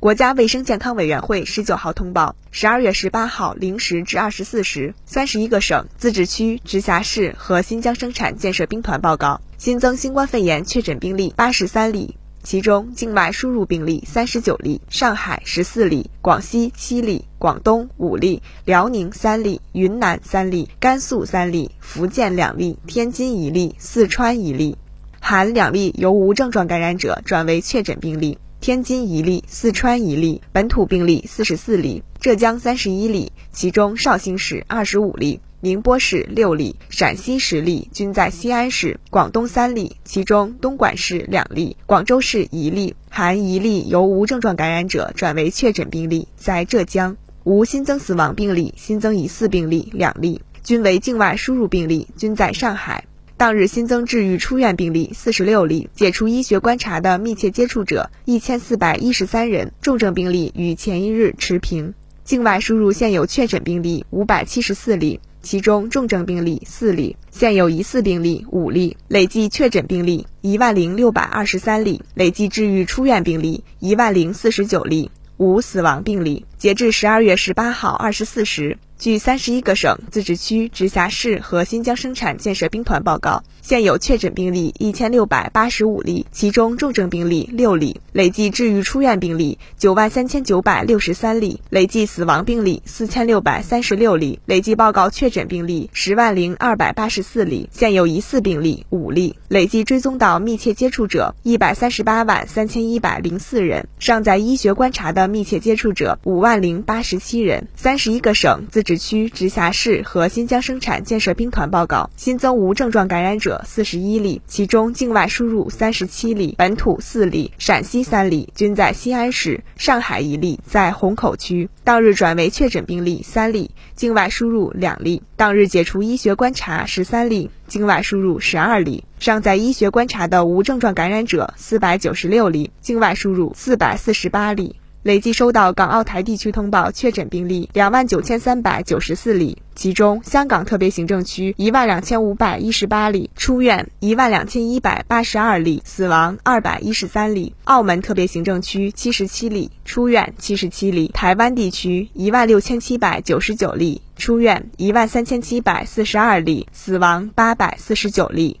国家卫生健康委员会十九号通报：十二月十八号零时至二十四时，三十一个省、自治区、直辖市和新疆生产建设兵团报告新增新冠肺炎确诊病例八十三例，其中境外输入病例三十九例，上海十四例，广西七例，广东五例，辽宁三例，云南三例，甘肃三例，福建两例，天津一例，四川一例，含两例由无症状感染者转为确诊病例。天津一例，四川一例，本土病例四十四例，浙江三十一例，其中绍兴市二十五例，宁波市六例，陕西十例，均在西安市；广东三例，其中东莞市两例，广州市一例，含一例由无症状感染者转为确诊病例，在浙江无新增死亡病例，新增疑似病例两例，均为境外输入病例，均在上海。当日新增治愈出院病例四十六例，解除医学观察的密切接触者一千四百一十三人，重症病例与前一日持平。境外输入现有确诊病例五百七十四例，其中重症病例四例，现有疑似病例五例，累计确诊病例一万零六百二十三例，累计治愈出院病例一万零四十九例，无死亡病例。截至十二月十八号二十四时。据三十一个省、自治区、直辖市和新疆生产建设兵团报告，现有确诊病例一千六百八十五例，其中重症病例六例，累计治愈出院病例九万三千九百六十三例，累计死亡病例四千六百三十六例，累计报告确诊病例十万零二百八十四例，现有疑似病例五例，累计追踪到密切接触者一百三十八万三千一百零四人，尚在医学观察的密切接触者五万万零八十七人。三十一个省自治区、直辖市和新疆生产建设兵团报告新增无症状感染者四十一例，其中境外输入三十七例，本土四例，陕西三例，均在西安市；上海一例在虹口区。当日转为确诊病例三例，境外输入两例。当日解除医学观察十三例，境外输入十二例。尚在医学观察的无症状感染者四百九十六例，境外输入四百四十八例。累计收到港澳台地区通报确诊病例两万九千三百九十四例，其中香港特别行政区一万两千五百一十八例，出院一万两千一百八十二例，死亡二百一十三例；澳门特别行政区七十七例，出院七十七例；台湾地区一万六千七百九十九例，出院一万三千七百四十二例，死亡八百四十九例。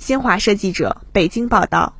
新华社记者北京报道。